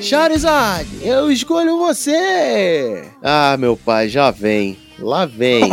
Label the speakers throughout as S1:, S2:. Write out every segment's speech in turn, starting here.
S1: Charizard, eu escolho você. Ah, meu pai, já vem. Lá vem.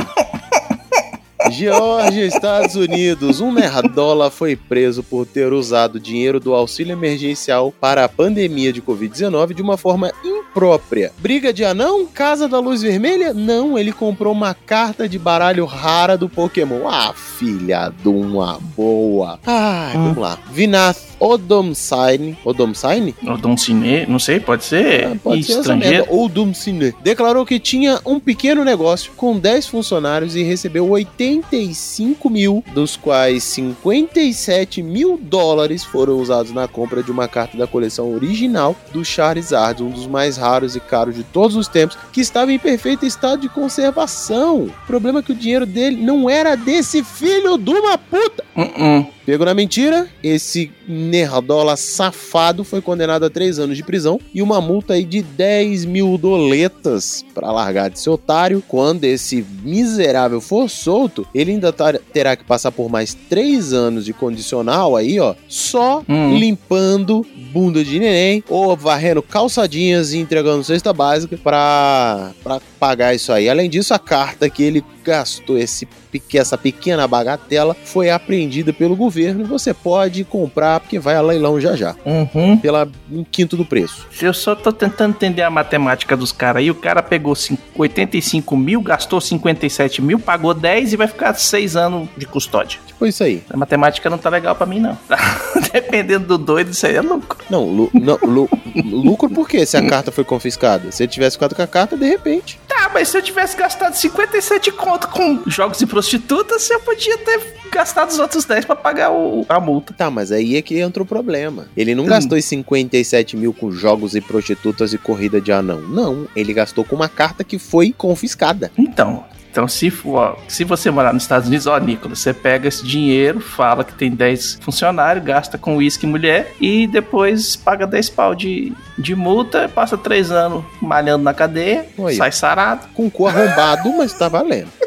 S1: Geórgia, Estados Unidos. Um nerdola foi preso por ter usado dinheiro do auxílio emergencial para a pandemia de Covid-19 de uma forma imprópria. Briga de anão? Casa da Luz Vermelha? Não, ele comprou uma carta de baralho rara do Pokémon. Ah, filha de uma boa. Ah, vamos lá. Vinath Odomsine. Odomsine?
S2: Odomcine, não sei, pode ser
S1: Ah, pode ser
S2: estrangeiro.
S1: Ou Dumcine. Declarou que tinha um pequeno negócio com 10 funcionários e recebeu 85 mil, dos quais 57 mil dólares foram usados na compra de uma carta da coleção original do Charizard, um dos mais raros e caros de todos os tempos, que estava em perfeito estado de conservação. O problema é que o dinheiro dele não era desse filho de uma puta.
S2: Uh-uh.
S1: Pego na mentira, esse nerdola safado foi condenado a três anos de prisão e uma multa aí de 10 mil doletas para largar de ser otário. Quando esse miserável for solto, ele ainda tar- terá que passar por mais três anos de condicional aí, ó, só
S2: Hum.
S1: limpando bunda de neném ou varrendo calçadinhas e entregando cesta básica pra pagar isso aí. Além disso, a carta que ele gastou esse, essa pequena bagatela foi apreendida pelo governo e você pode comprar porque vai a leilão já já,
S2: Uhum.
S1: pela um quinto do preço.
S2: Eu só tô tentando entender a matemática dos caras aí. O cara pegou cin- 85 mil, gastou 57 mil, pagou 10 e vai ficar 6 anos de custódia.
S1: Tipo isso aí.
S2: A matemática não tá legal pra mim, não. Dependendo do doido, isso aí é louco.
S1: Não, lu- não, lu- lucro por quê? Se a carta foi confiscada. Se ele tivesse ficado com a carta, de repente.
S2: Tá, mas se eu tivesse gastado 57 conto com jogos e prostitutas, eu podia ter gastado os outros 10 pra pagar o- a multa.
S1: Tá, mas aí é que entra o problema. Ele não gastou os 57 mil com jogos e prostitutas e corrida de anão. Não, ele gastou com uma carta que foi confiscada.
S2: Então, então se, for- se você morar nos Estados Unidos, ó, Nicolas, você pega esse dinheiro, fala que tem 10 funcionários, gasta com uísque e mulher e depois paga 10 pau de, de multa, passa 3 anos malhando na cadeia,
S1: Olha.
S2: sai sarado.
S1: Com cu arrombado, mas tá valendo.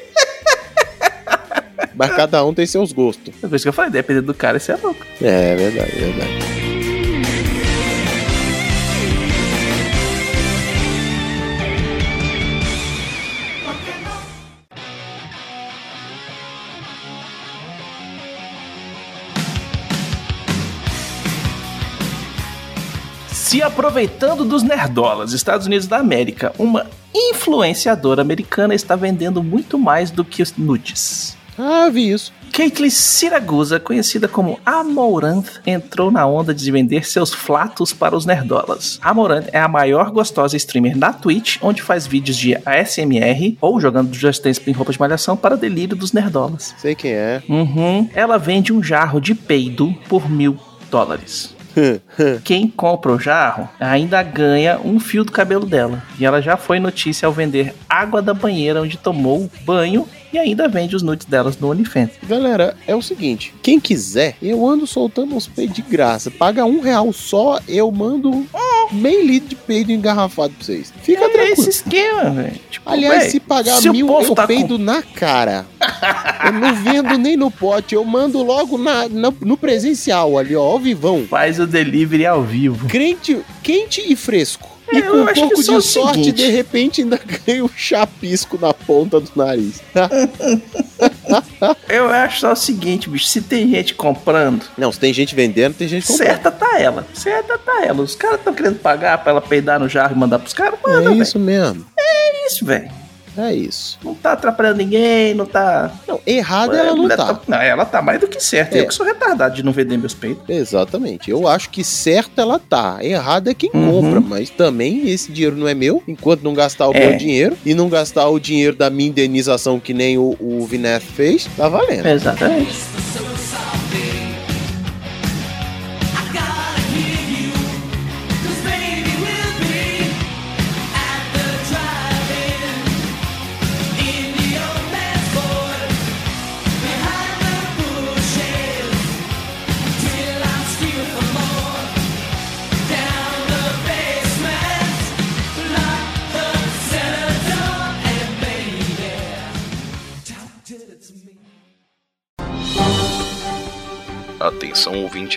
S1: Mas cada um tem seus gostos.
S2: É por isso que eu falei, dependendo do cara, isso é louco.
S1: É, verdade, verdade.
S2: Se aproveitando dos nerdolas, Estados Unidos da América, uma influenciadora americana está vendendo muito mais do que os nudes.
S1: Ah, vi isso.
S2: Caitlyn Siragusa, conhecida como Amoranth, entrou na onda de vender seus flatos para os nerdolas. Amoranth é a maior gostosa streamer na Twitch, onde faz vídeos de ASMR ou jogando Just Dance em roupa de malhação para delírio dos nerdolas.
S1: Sei quem é.
S2: Uhum. Ela vende um jarro de peido por mil dólares. Quem compra o jarro ainda ganha um fio do cabelo dela. E ela já foi notícia ao vender água da banheira onde tomou banho e ainda vende os nudes delas no OnlyFans.
S1: Galera, é o seguinte: quem quiser, eu ando soltando uns peidos de graça. Paga um real só, eu mando meio litro de peido engarrafado pra vocês. Fica
S2: é
S1: tranquilo.
S2: esse esquema, velho. Tipo,
S1: Aliás,
S2: véi,
S1: se pagar
S2: se o
S1: mil, eu
S2: tá
S1: peido na cara. eu não vendo nem no pote, eu mando logo na, na- no presencial ali, ó, ao vivão.
S2: Faz o delivery ao vivo.
S1: Crente, quente e fresco. E
S2: É,
S1: com
S2: eu
S1: um
S2: acho que
S1: pouco de sorte,
S2: seguinte.
S1: de repente ainda ganha um chapisco na ponta do nariz.
S2: Eu acho só o seguinte, bicho. Se tem gente comprando,
S1: Não, se tem gente vendendo, tem gente comprando.
S2: certa tá ela. Certa tá ela. Os caras estão querendo pagar pra ela peidar no jarro e mandar pros caras. Manda,
S1: É isso mesmo.
S2: É isso, velho.
S1: É isso.
S2: Não tá atrapalhando ninguém, não tá.
S1: Não, errada ela
S2: É,
S1: não
S2: mulher
S1: tá.
S2: Não, ela tá mais do que certa.
S1: É.
S2: Eu que sou retardado de não vender meus peitos.
S1: Exatamente. Eu acho que certa ela tá. Errada é quem
S2: Uhum.
S1: compra. Mas também esse dinheiro não é meu. Enquanto não gastar o
S2: É.
S1: meu dinheiro e não gastar o dinheiro da minha indenização que nem o, o Vineth fez, tá valendo.
S2: Exatamente.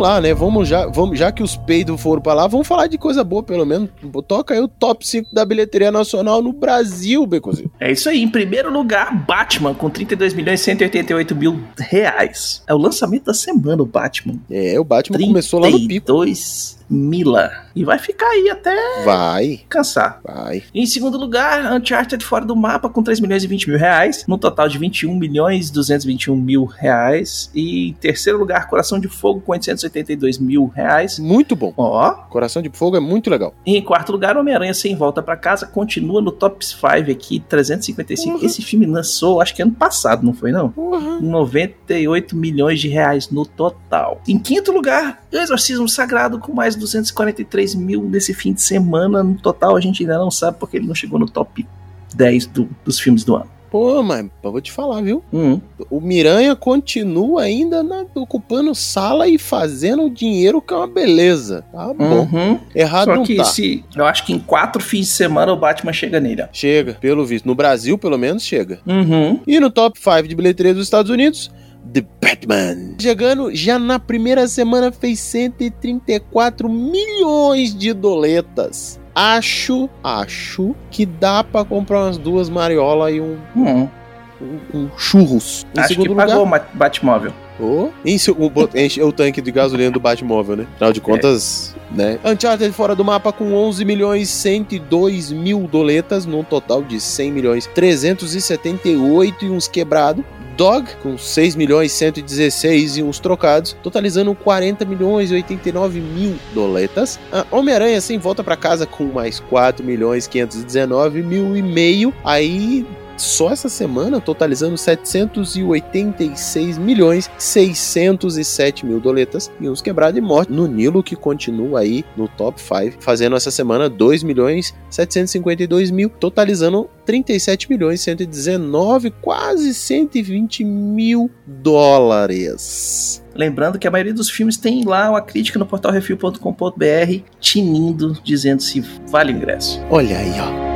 S1: Vamos lá, né? Vamos já, vamos, já que os peidos foram pra lá, vamos falar de coisa boa, pelo menos. Toca aí o top 5 da bilheteria nacional no Brasil, Becozinho.
S2: É isso aí. Em primeiro lugar, Batman, com 32 milhões e 188 mil reais. É o lançamento da semana, o Batman.
S1: É, o Batman começou lá no pico.
S2: 32 Mila. E vai ficar aí até
S1: Vai,
S2: cansar.
S1: vai.
S2: Em segundo lugar, Uncharted fora do mapa com 3 milhões e 20 mil reais, no total de 21 milhões e 221 mil reais. E em terceiro lugar, Coração de Fogo com 882 mil reais.
S1: Muito bom.
S2: Ó.
S1: Coração de Fogo é muito legal.
S2: E em quarto lugar, Homem-Aranha Sem Volta pra Casa continua no top 5 aqui, 355.
S1: Uhum.
S2: Esse filme lançou, acho que ano passado, não foi não?
S1: Porra.
S2: 98 milhões de reais no total. Em quinto lugar, Exorcismo Sagrado com mais 243 mil nesse fim de semana. No total, a gente ainda não sabe porque ele não chegou no top 10 do- dos filmes do ano.
S1: Pô, mas eu vou te falar, viu?
S2: Hum.
S1: O Miranha continua ainda na- ocupando sala e fazendo dinheiro, que é uma beleza. Tá bom.
S2: Uhum.
S1: Errado
S2: Só
S1: não
S2: que
S1: tá.
S2: se, eu acho que em quatro fins de semana o Batman chega nele. ó.
S1: Chega, pelo visto. No Brasil, pelo menos, chega.
S2: Uhum.
S1: E no top 5 de bilheteria dos Estados Unidos, The Batman. Chegando já na primeira semana, fez 134 milhões de doletas. Acho, acho que dá pra comprar umas duas mariola e um,
S2: Hum.
S1: um- um churros. Em
S2: Acho que pagou o Batmóvel.
S1: Oh, enche, o, enche o tanque de gasolina do Batmóvel, né? Afinal de contas, né? Uncharted fora do mapa com 11 milhões 102 mil doletas, num total de 100 milhões 378 e uns quebrado. Dog com 6 milhões 116 e uns trocados, totalizando 40 milhões e 89 mil doletas. A Homem-Aranha sem volta pra casa com mais 4 milhões 519 mil e meio. Aí só essa semana, totalizando 786 milhões 607 mil doletas e uns quebrados e morte no Nilo que continua aí no top 5, fazendo essa semana 2 milhões 752 mil, totalizando 37 milhões 119, quase 120 mil dólares.
S2: Lembrando que a maioria dos filmes tem lá uma crítica no portal refil.com.br tinindo, dizendo se vale o ingresso.
S1: Olha aí, ó.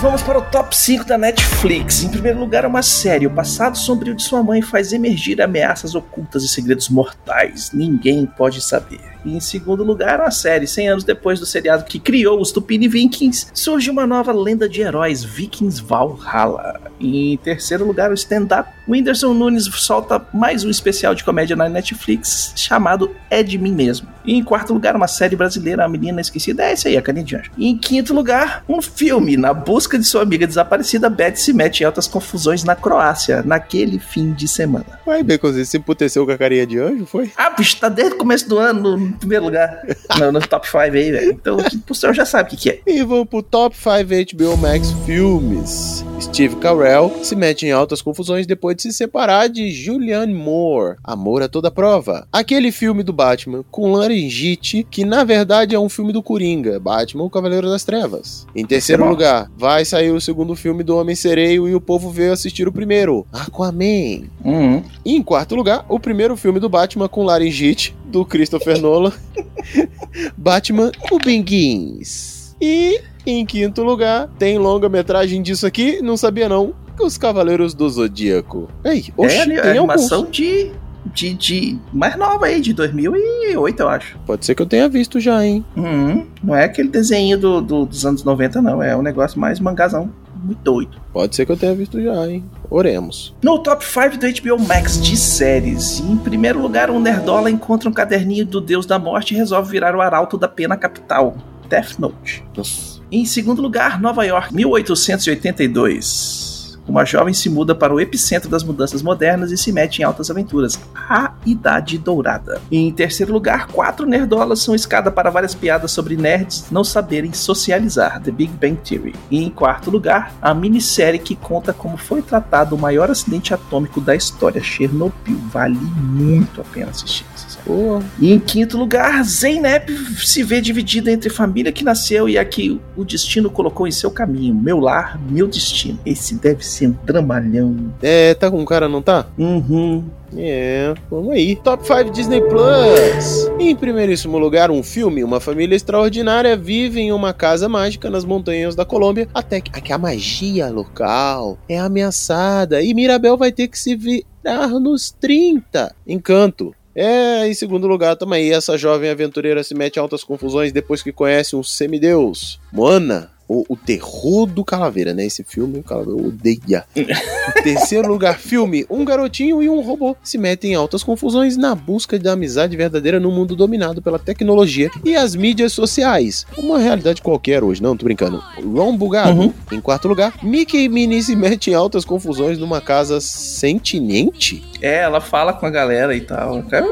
S2: Vamos para o top 5 da Netflix. Em primeiro lugar, uma série. O passado sombrio de sua mãe faz emergir ameaças ocultas e segredos mortais. Ninguém pode saber. E em segundo lugar, uma série. 100 anos depois do seriado que criou os Tupini Vikings, surge uma nova lenda de heróis, Vikings Valhalla. E em terceiro lugar, o stand-up. Whindersson Nunes solta mais um especial de comédia na Netflix chamado É de Mim Mesmo. E em quarto lugar, uma série brasileira, A Menina Esquecida. É essa aí, a Anjo. E em quinto lugar, um filme. Na busca de sua amiga desaparecida, Beth se mete em altas confusões na Croácia, naquele fim de semana.
S1: Vai, Baconzinho, se emputeceu com a carinha de anjo, foi?
S2: Ah, bicho, tá desde o começo do ano no primeiro lugar. no, no top 5 aí, velho. Então, o senhor já sabe o que, que é.
S1: E vamos pro Top 5 HBO Max Filmes. Steve Carell se mete em altas confusões depois de se separar de Julianne Moore. Amor a toda prova. Aquele filme do Batman com laringite, que na verdade é um filme do Coringa, Batman o Cavaleiro das Trevas. Em terceiro
S2: bom.
S1: lugar, vai sair o segundo filme do Homem Sereio e o povo veio assistir o primeiro, Aquaman.
S2: Uhum.
S1: E em quarto lugar, o primeiro filme do Batman com laringite, do Christopher Nolan. Batman, o Begins. E em quinto lugar, tem longa-metragem disso aqui, não sabia não, Os Cavaleiros do Zodíaco. Ei, oxe,
S2: é,
S1: tem alguns.
S2: animação de, de, de. mais nova aí, de 2008, eu acho.
S1: Pode ser que eu tenha visto já, hein?
S2: Uhum. Não é aquele desenho do, do- dos anos 90, não. É um negócio mais mangazão. Muito doido.
S1: Pode ser que eu tenha visto já, hein? Oremos.
S2: No top 5 do HBO Max de séries, em primeiro lugar, um Nerdola encontra um caderninho do Deus da Morte e resolve virar o arauto da pena capital, Death Note.
S1: Nossa.
S2: Em segundo lugar, Nova York, 1882. Uma jovem se muda para o epicentro das mudanças modernas e se mete em altas aventuras. A Idade Dourada. Em terceiro lugar, quatro nerdolas são escada para várias piadas sobre nerds não saberem socializar. The Big Bang Theory. E em quarto lugar, a minissérie que conta como foi tratado o maior acidente atômico da história, Chernobyl. Vale muito a pena assistir. E em quinto lugar, Zeynep se vê dividida entre família que nasceu e a que o destino colocou em seu caminho. Meu lar, meu destino. Esse deve ser um dramalhão.
S1: é, tá com cara, não tá?
S2: Uhum.
S1: É, vamos aí. Top 5 Disney Plus. Em primeiríssimo lugar, um filme. Uma família extraordinária vive em uma casa mágica nas montanhas da Colômbia até que, que a magia local é ameaçada e Mirabel vai ter que se virar nos 30. Encanto. É, em segundo lugar também, essa jovem aventureira se mete em altas confusões depois que conhece um semideus. Moana, o, o terror do Calaveira, né? Esse filme, o Calaveira odeia. Terceiro lugar, filme. Um garotinho e um robô se metem em altas confusões na busca da amizade verdadeira no mundo dominado pela tecnologia e as mídias sociais. Uma realidade qualquer hoje, não, tô brincando. Ron Bugado.
S2: Uhum.
S1: Em quarto lugar, Mickey e Minnie se metem em altas confusões numa casa sentinente?
S2: É, ela fala com a galera e tal. Cara,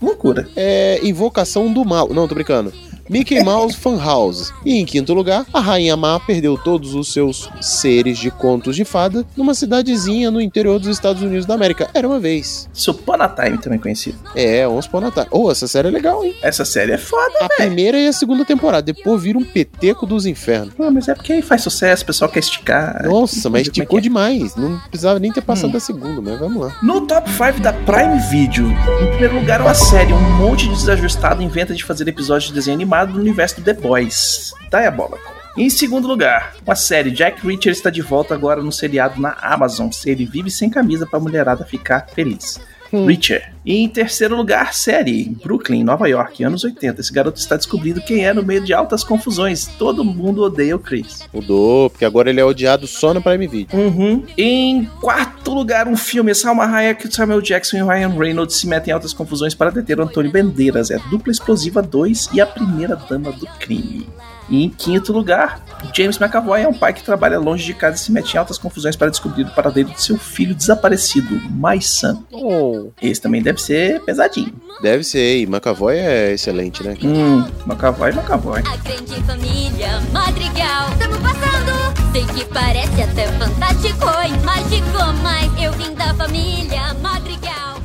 S2: loucura.
S1: É Invocação do Mal. Não, tô brincando. Mickey Mouse Funhouse. E em quinto lugar, a Rainha Má perdeu todos os seus seres de contos de fada numa cidadezinha no interior dos Estados Unidos da América. Era uma vez.
S2: Supona Time também conhecido.
S1: É, Once Upon a Time. Oh, essa série é legal, hein?
S2: Essa série é foda.
S1: A primeira e a segunda temporada. Depois vira um peteco dos infernos.
S2: Não, mas é porque aí faz sucesso, o pessoal quer esticar.
S1: Nossa, mas
S2: Como é
S1: esticou
S2: é?
S1: demais. Não precisava nem ter passado
S2: Hum.
S1: da segunda, mas vamos lá.
S2: No top 5 da Prime Video, em primeiro lugar, uma série, um monte de desajustado inventa de fazer episódios de desenho animado no universo do The Boys. Diabólico. Em segundo lugar, uma série, Jack Reacher está de volta agora no seriado na Amazon. Se ele vive sem camisa pra mulherada ficar feliz.
S1: Hum.
S2: Reacher. E em terceiro lugar, série, Brooklyn, Nova York, anos 80. Esse garoto está descobrindo quem é no meio de altas confusões. Todo mundo odeia o Chris.
S1: Mudou, porque agora ele é odiado só no Prime Video.
S2: Uhum. Em quarto lugar, um filme. Salma Hayek, Samuel Jackson e Ryan Reynolds se metem em altas confusões para deter o Antônio Bandeiras. É Dupla Explosiva 2 e a Primeira Dama do Crime. E em quinto lugar, James McAvoy é um pai que trabalha longe de casa e se mete em altas confusões para descobrir o paradeiro de seu filho desaparecido, My Son.
S1: Oh,
S2: Esse também deve ser pesadinho.
S1: deve ser. E McAvoy é excelente, né?
S2: Hum, McAvoy, McAvoy.
S3: A grande família Madrigal Tamo passando Sei que parece até fantástico e mágico Mas eu vim da família Madrigal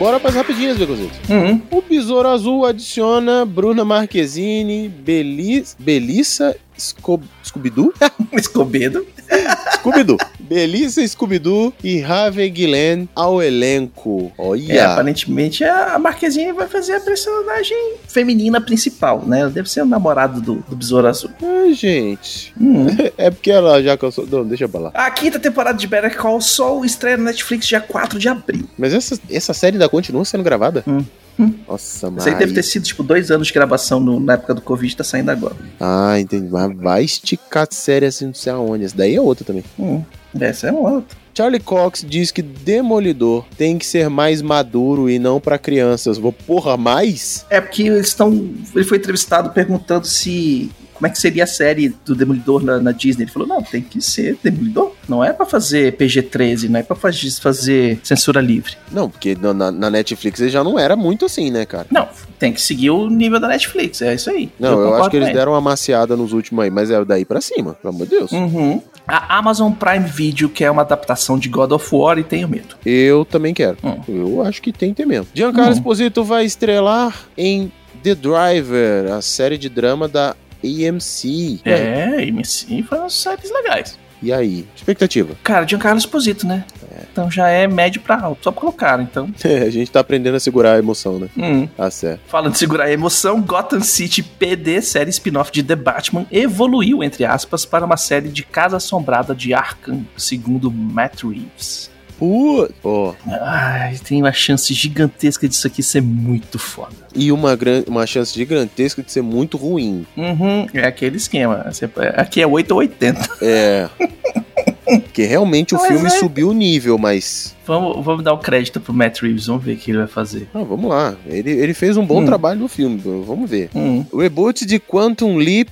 S1: Bora para as rapidinhas, Beconzitos.
S2: Uhum.
S1: O Besouro Azul adiciona Bruna Marquezine, Belis, Belissa Sco- Scooby-Doo?
S2: Escobedo.
S1: Scooby-Doo. Belissa Scooby-Doo e Harvey Guillen ao elenco. Olha.
S2: É, aparentemente a Marquezine vai fazer a personagem feminina principal, né? Ela deve ser o namorado do, do Besouro Azul.
S1: Ai, gente.
S2: Hum.
S1: É porque ela já cansou. Não, deixa pra lá.
S2: A quinta temporada de Better Call Saul estreia na Netflix dia 4 de abril.
S1: Mas essa, essa série ainda continua sendo gravada?
S2: Hum.
S1: Nossa, mas.
S2: Isso aí deve ter sido, tipo, dois anos de gravação no- na época do Covid, tá saindo agora.
S1: Ah, entendi. Mas vai esticar a série assim, não sei aonde. Essa daí é outra também.
S2: Hum. Essa é uma outra.
S1: Charlie Cox diz que Demolidor tem que ser mais maduro e não pra crianças. Vou, porra, mais?
S2: É porque eles estão. Ele foi entrevistado perguntando se. Como é que seria a série do Demolidor na, na Disney? Ele falou: não, tem que ser Demolidor. Não é pra fazer PG-13, não é pra faz- fazer censura livre.
S1: Não, porque na, na- Netflix ele já não era muito assim, né, cara?
S2: Não, tem que seguir o nível da Netflix, é isso aí.
S1: Não, eu,
S2: concordo
S1: acho que eles deram uma maciada nos últimos aí, mas é daí pra cima, pelo amor de Deus.
S2: Uhum. A Amazon Prime Video quer uma adaptação de God of War e tenho medo.
S1: Eu também quero.
S2: Hum.
S1: Eu acho que tem que ter mesmo. Giancarlo
S2: Hum.
S1: Esposito vai estrelar em The Driver, a série de drama da AMC.
S2: É, MC faz séries legais.
S1: E aí? Expectativa?
S2: Cara, Giancarlo Esposito, né? Então já é médio pra alto, só pra colocar, então.
S1: a gente tá aprendendo a segurar a emoção, né?
S2: Hum.
S1: Tá certo.
S2: Falando de segurar a emoção, Gotham City PD, série spin-off de The Batman, evoluiu, entre aspas, para uma série de Casa Assombrada de Arkham, segundo Matt Reeves.
S1: Putz. Ó,
S2: Ai, tem uma chance gigantesca disso aqui ser muito foda.
S1: e uma, gran... uma chance gigantesca de ser muito ruim.
S2: Uhum, é aquele esquema. Aqui é 8 ou 80.
S1: É. Porque realmente o
S2: Mas
S1: filme
S2: é-
S1: subiu o nível, mas.
S2: Vamos, vamos dar o crédito pro Matt Reeves, vamos ver o que ele vai fazer.
S1: Ah, vamos lá. Ele, ele fez um bom
S2: Hum.
S1: trabalho no filme, vamos ver.
S2: Hum.
S1: O reboot de Quantum Leap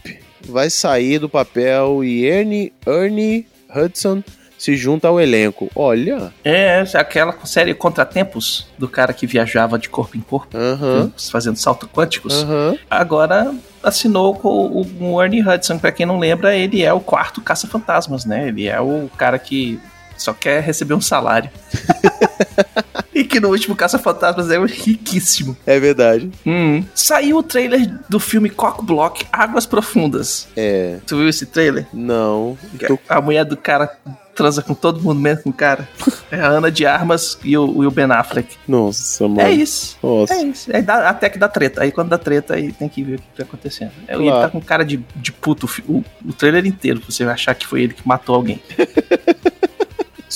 S1: vai sair do papel e Ernie, Ernie Hudson se junta ao elenco. Olha.
S2: É, aquela série Contratempos, do cara que viajava de corpo em corpo,
S1: Aham.
S2: fazendo salto quânticos.
S1: Aham.
S2: Agora assinou com o, Ernie Hudson. Pra quem não lembra, ele é o quarto caça-fantasmas, né? Ele é o cara que só quer receber um salário. e que no último Caça-Fantasmas é riquíssimo.
S1: É verdade.
S2: Hum. Saiu o trailer do filme Cock Block Águas Profundas.
S1: É.
S2: Tu viu esse trailer?
S1: Não. Tô-
S2: A mulher do cara transa com todo mundo mesmo com o cara. É a Ana de Armas e o, e o Ben Affleck.
S1: Nossa, mano.
S2: É isso.
S1: Nossa.
S2: É isso. Dá- até que dá treta. Aí quando dá treta, aí tem que ver o que tá acontecendo. É, Ele
S1: Claro.
S2: tá com cara de, de puto o, o trailer inteiro, pra você achar que foi ele que matou alguém.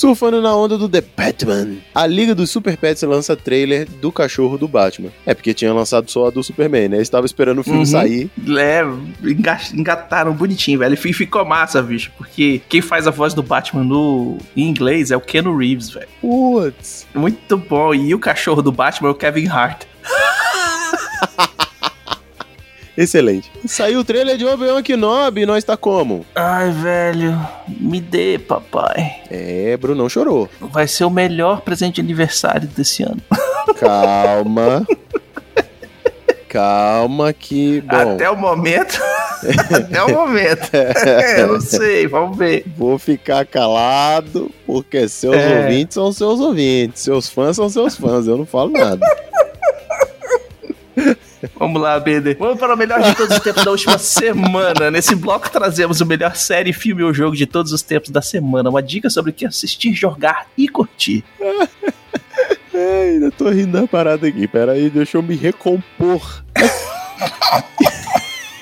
S1: Surfando na onda do The Batman. A Liga dos Super Pets lança trailer do cachorro do Batman. É porque tinha lançado só a do Superman, né? Estava esperando o filme
S2: Uhum.
S1: sair.
S2: É, enga- engataram bonitinho, velho. E ficou massa, bicho. Porque quem faz a voz do Batman no em inglês é o Keanu Reeves, velho.
S1: Putz.
S2: Muito bom. E o cachorro do Batman é o Kevin Hart.
S1: Excelente. Saiu o trailer de Obi-Wan Kenobi e nós tá como?
S2: Ai, velho. Me dê, papai.
S1: É, Brunão chorou.
S2: Vai ser o melhor presente de aniversário desse ano.
S1: Calma. Calma que, bom,
S2: Até o momento. Até o momento. Eu não sei, vamos ver.
S1: vou ficar calado porque seus
S2: É.
S1: ouvintes são seus ouvintes, seus fãs são seus fãs, eu não falo nada.
S2: Vamos lá, Bender. Vamos para o melhor de todos os tempos da última semana. Nesse bloco trazemos o melhor série, filme ou jogo de todos os tempos da semana. Uma dica sobre o que assistir, jogar e curtir.
S1: É, ainda tô rindo da parada aqui. Pera aí, deixa eu me recompor.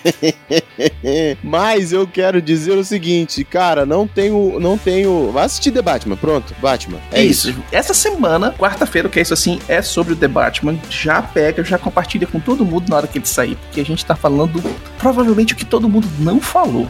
S1: Mas eu quero dizer o seguinte, cara, não tenho, não tenho. Vai assistir The Batman, pronto, Batman. É isso.
S2: Essa semana, quarta-feira, que é isso assim, é sobre o The Batman. Já pega, já compartilha com todo mundo na hora que ele sair. Porque a gente tá falando provavelmente o que todo mundo não falou.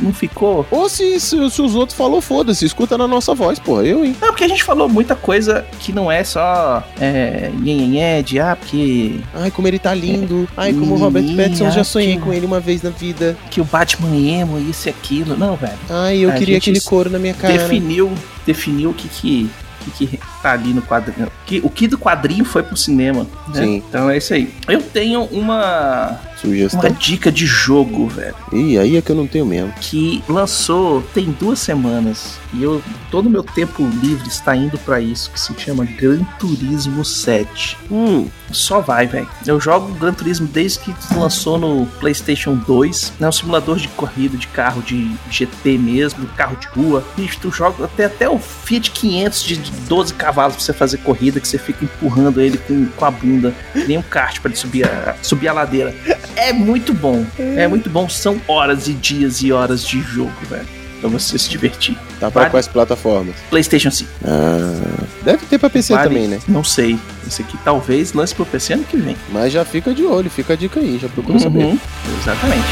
S2: Não ficou
S1: Ou se, se, se os outros falou, foda-se, escuta na nossa voz, porra. Eu, hein?
S2: Não, porque a gente falou muita coisa que não é só é, nhenhenhé, de ah, porque
S1: Ai, como ele tá lindo. Ai, como o Robert Pattinson, já sonhei
S2: que-
S1: com ele uma vez na vida.
S2: que o Batman emo, isso e aquilo. Não, velho.
S1: Ai, eu
S2: A
S1: queria aquele couro na minha cara.
S2: Definiu, definiu o que que, o que que tá ali no quadrinho. Que, o que do quadrinho foi pro cinema. Né?
S1: Sim.
S2: Então é isso aí. Eu tenho uma,
S1: Sugestão.
S2: uma dica de jogo, velho.
S1: Ih, aí é que eu não tenho mesmo.
S2: que lançou tem duas semanas e eu todo meu tempo livre está indo pra isso que se chama Gran Turismo 7.
S1: Hum,
S2: Só vai, velho. Eu jogo Gran Turismo desde que lançou no PlayStation 2. É um simulador de corrida de carro de GT mesmo, carro de rua. Bicho, tu joga até, até o Fiat 500 de de 12 cavalos pra você fazer corrida, que você fica empurrando ele com, com a bunda, nem um kart pra ele subir a, subir a ladeira. É muito bom. É muito bom. São horas e dias e horas de jogo, velho. Pra você se divertir.
S1: tá pra
S2: Vale.
S1: quais plataformas?
S2: PlayStation 5.
S1: Ah, deve ter pra PC
S2: Vale?
S1: também, né?
S2: Não sei. Esse aqui talvez lance pro PC ano que vem.
S1: Mas já fica de olho, fica a dica aí, já procura saber.
S2: Uhum, Exatamente.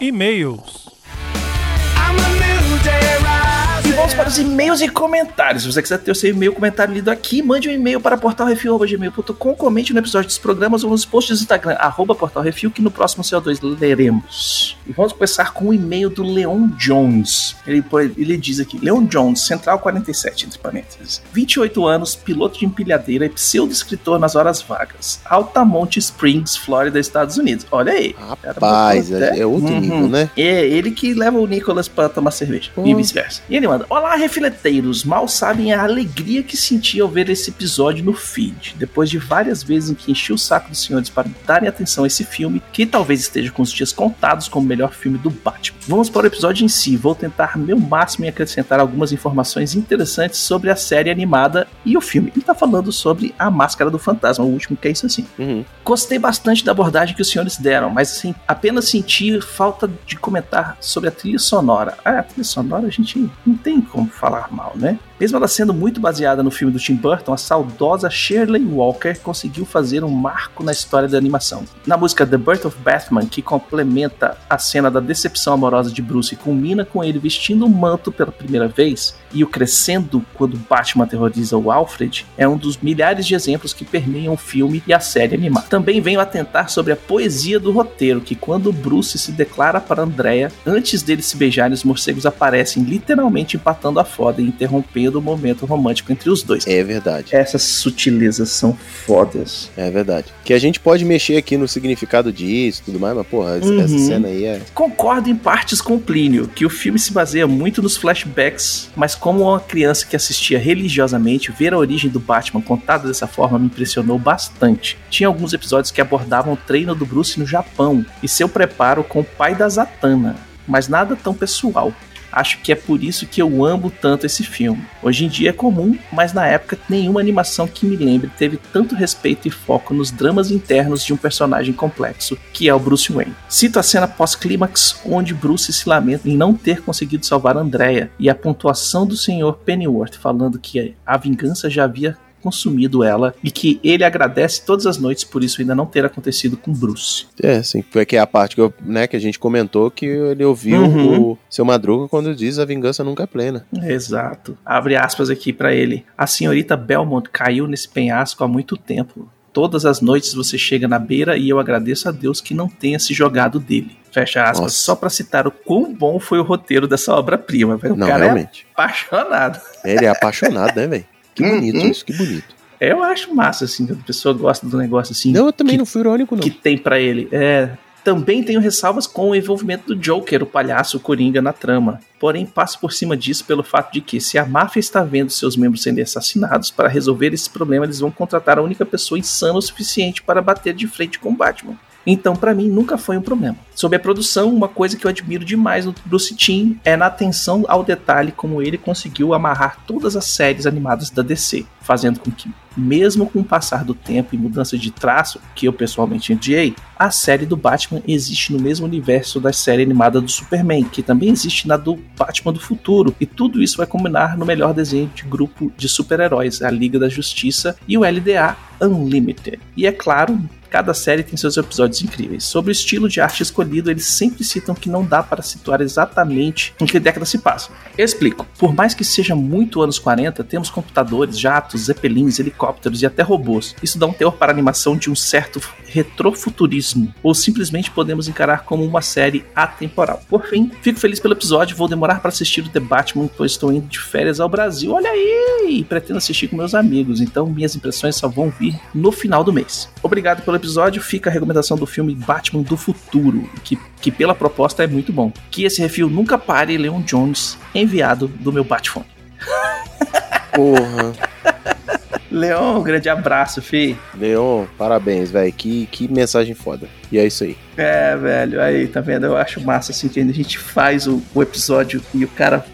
S4: E-mails.
S2: Vamos para os e-mails e comentários. Se você quiser ter o seu e-mail comentário lido aqui, mande um e-mail para portalrefil.gmail.com, comente no episódio dos programas ou nos posts do Instagram, arroba portalrefil, que no próximo CO2 leremos. E vamos começar com o e-mail do Leon Jones. Ele, ele diz aqui, Leon Jones, Central 47, entre parênteses. 28 anos, piloto de empilhadeira e pseudo-escritor nas horas vagas. Altamonte Springs, Flórida, Estados Unidos. Olha aí.
S1: Rapaz,
S2: até-
S1: é outro
S2: Uhum.
S1: nível, né?
S2: É ele que leva o Nicholas pra tomar cerveja. E vice-versa. E ele manda: Olá, refleteiros. Mal sabem a alegria que senti ao ver esse episódio no feed. Depois de várias vezes em que enchi o saco dos senhores para darem atenção a esse filme, que talvez esteja com os dias contados como o melhor filme do Batman. Vamos para o episódio em si. Vou tentar meu máximo em acrescentar algumas informações interessantes sobre a série animada e o filme. Ele tá falando sobre a Máscara do Fantasma, o último que é isso assim.
S1: Uhum.
S2: Gostei bastante da abordagem que os senhores deram, mas assim, apenas senti falta de comentar sobre a trilha sonora. Ah, a trilha sonora a gente não tem como falar mal, né? Mesmo ela sendo muito baseada no filme do Tim Burton, a saudosa Shirley Walker conseguiu fazer um marco na história da animação. Na música The Birth of Batman, que complementa a cena da decepção amorosa de Bruce e culmina com ele vestindo um manto pela primeira vez e o crescendo quando Batman aterroriza o Alfred, é um dos milhares de exemplos que permeiam o filme e a série animada. Também venho atentar sobre a poesia do roteiro, que quando Bruce se declara para Andrea, antes deles se beijarem, os morcegos aparecem literalmente empatando a foda e interrompendo o momento romântico entre os dois.
S1: É verdade.
S2: Essas sutilezas são fodas.
S1: É verdade. Que a gente pode mexer aqui no significado disso e tudo mais, mas, porra, essa- essa
S2: Uhum.
S1: cena aí é.
S2: Concordo em partes com o Plínio, que o filme se baseia muito nos flashbacks, mas como uma criança que assistia religiosamente, ver a origem do Batman contada dessa forma me impressionou bastante. Tinha alguns episódios que abordavam o treino do Bruce no Japão e seu preparo com o pai da Zatanna, mas nada tão pessoal. Acho que é por isso que eu amo tanto esse filme. Hoje em dia é comum, mas na época nenhuma animação que me lembre teve tanto respeito e foco nos dramas internos de um personagem complexo, que é o Bruce Wayne. Cito a cena pós-clímax onde Bruce se lamenta em não ter conseguido salvar Andrea e a pontuação do Sr. Pennyworth falando que a vingança já havia consumido ela e que ele agradece todas as noites por isso ainda não ter acontecido com Bruce.
S1: É, sim. Foi que é a parte que, eu, né, que a gente comentou que ele ouviu
S2: Uhum.
S1: o seu Madruga quando diz a vingança nunca é plena.
S2: Exato. Abre aspas aqui pra ele. A senhorita Belmont caiu nesse penhasco há muito tempo. Todas as noites você chega na beira e eu agradeço a Deus que não tenha se jogado dele. Fecha aspas.
S1: Nossa.
S2: Só pra citar o quão bom foi o roteiro dessa obra-prima. velho. O
S1: Não,
S2: cara é
S1: realmente.
S2: apaixonado.
S1: Ele é apaixonado, né, velho? Que bonito
S2: Uhum.
S1: isso, que bonito.
S2: Eu acho massa, assim, quando a pessoa gosta do negócio assim.
S1: Não, eu também
S2: que,
S1: não fui irônico, não.
S2: que tem pra ele. É. Também tenho ressalvas com o envolvimento do Joker, o palhaço o Coringa, na trama. Porém, passo por cima disso pelo fato de que, se a máfia está vendo seus membros sendo assassinados, para resolver esse problema, eles vão contratar a única pessoa insana o suficiente para bater de frente com Batman. Então, pra mim, nunca foi um problema. Sobre a produção, uma coisa que eu admiro demais no Bruce Timm é na atenção ao detalhe como ele conseguiu amarrar todas as séries animadas da DC, fazendo com que, mesmo com o passar do tempo e mudança de traço, que eu pessoalmente odiei, a série do Batman existe no mesmo universo da série animada do Superman, que também existe na do Batman do futuro, e tudo isso vai combinar no melhor desenho de grupo de super-heróis, a Liga da Justiça e o LDA Unlimited. E é claro, Cada série tem seus episódios incríveis. Sobre o estilo de arte escolhido, eles sempre citam que não dá para situar exatamente em que década se passa. Explico. Por mais que seja muito anos 40, temos computadores, jatos, zeppelins, helicópteros e até robôs. Isso dá um teor para a animação de um certo retrofuturismo, ou simplesmente podemos encarar como uma série atemporal. Por fim, fico feliz pelo episódio, vou demorar para assistir o The Batman, pois estou indo de férias ao Brasil. Olha aí! Pretendo assistir com meus amigos, então minhas impressões só vão vir no final do mês. Obrigado pelo episódio, fica a recomendação do filme Batman do Futuro, que, que pela proposta é muito bom. Que esse review nunca pare, Leon Jones, enviado do meu Batfone.
S1: Porra.
S2: Leon, um grande abraço, fi.
S1: Leon, parabéns, velho. Que, que mensagem foda. E é isso aí.
S2: É, velho, aí, tá vendo? Eu acho massa assim que a gente faz o, o episódio e o cara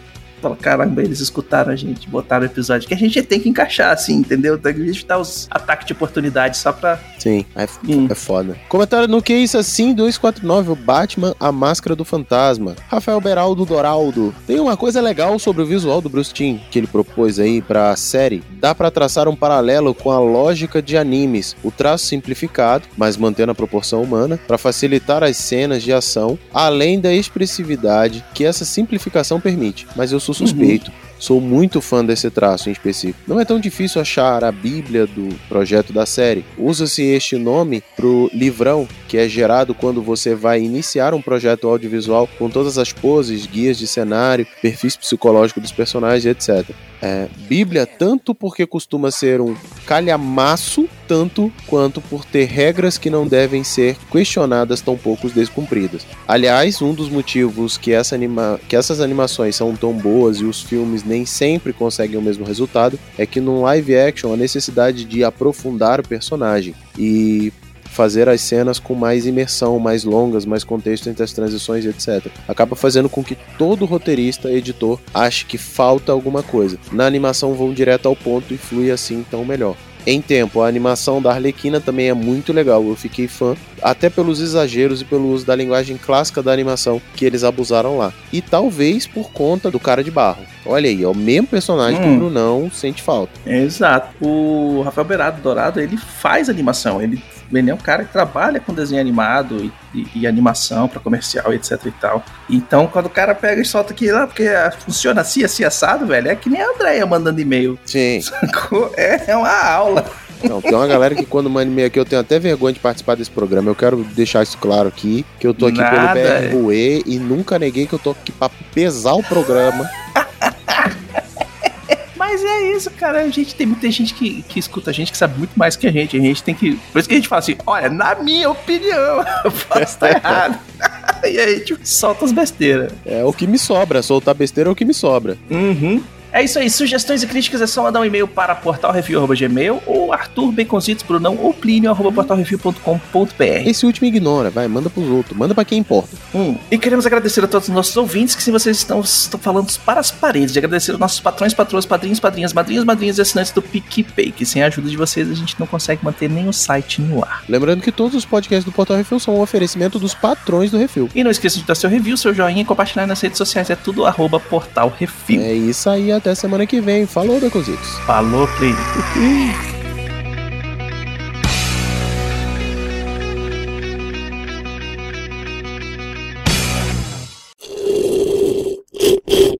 S2: fala, caramba, eles escutaram a gente, botaram o episódio, que a gente tem que encaixar, assim, entendeu? Tem que evitar os ataques de oportunidade só pra.
S1: Sim, é,
S2: Hum.
S1: é foda. Comentário no que é isso assim, 249, o Batman, a máscara do fantasma. Rafael Beraldo Doraldo. Tem uma coisa legal sobre o visual do Bruce Timm, que ele propôs aí pra série. Dá pra traçar um paralelo com a lógica de animes. O traço simplificado, mas mantendo a proporção humana, pra facilitar as cenas de ação, além da expressividade que essa simplificação permite. Mas eu sou suspeito. Sou muito fã desse traço em específico. Não é tão difícil achar a bíblia do projeto da série. Usa-se este nome pro livrão, que é gerado quando você vai iniciar um projeto audiovisual com todas as poses, guias de cenário, perfis psicológicos dos personagens, etc. É, Bíblia, tanto porque costuma ser um calhamaço, tanto quanto por ter regras que não devem ser questionadas tão poucos descumpridas. Aliás, um dos motivos que, essa anima... que essas animações são tão boas e os filmes nem sempre conseguem o mesmo resultado é que no live action a necessidade de aprofundar o personagem e fazer as cenas com mais imersão, mais longas, mais contexto entre as transições etc. Acaba fazendo com que todo roteirista, editor, ache que falta alguma coisa. Na animação vão direto ao ponto e flui assim então melhor. Em tempo, a animação da Arlequina também é muito legal, eu fiquei fã até pelos exageros e pelo uso da linguagem clássica da animação que eles abusaram lá. E talvez por conta do cara de barro. Olha aí, é o mesmo personagem que o
S2: Hum.
S1: Brunão sente falta.
S2: Exato. O Rafael Berardo Dourado, ele faz animação. Ele, ele é um cara que trabalha com desenho animado e, e- e animação para comercial, etc e tal. Então, quando o cara pega e solta aqui lá, porque funciona assim, assim, assado, velho, é que nem a Andréia mandando e-mail.
S1: Sim.
S2: sacou? É, é uma aula.
S1: Não, tem uma galera que quando manda e-mail aqui, eu tenho até vergonha de participar desse programa. Eu quero deixar isso claro aqui, que eu tô aqui
S2: Nada,
S1: pelo BRUE e nunca neguei que eu tô aqui pra pesar o programa.
S2: Mas é isso, cara. A gente tem muita gente que, que escuta a gente, que sabe muito mais que a gente. A gente tem que. Por isso que a gente fala assim: olha, na minha opinião, eu posso estar errado. e aí gente solta as besteiras.
S1: É o que me sobra, soltar besteira é o que me sobra.
S2: Uhum. É isso aí, sugestões e críticas é só mandar um e-mail para portalrefil.gmail ou Arthur Baconzitos Brunão ou Plínio arroba portalrefil.com.br.
S1: Esse último ignora, vai, manda pros outros, manda pra quem importa.
S2: Hum. E queremos agradecer a todos os nossos ouvintes que se vocês estão, estão falando para as paredes, de agradecer aos nossos patrões, patroas, padrinhos, padrinhas, madrinhas, madrinhas e assinantes do PicPay, que sem a ajuda de vocês a gente não consegue manter nem o site no ar.
S1: Lembrando que todos os podcasts do Portal Refil são um oferecimento dos patrões do Refil.
S2: E não esqueça de dar seu review, seu joinha e compartilhar nas redes sociais, é tudo arroba portal refil.
S1: É isso aí, até semana que vem. Falou, Becositos.
S2: Falou, Plínio.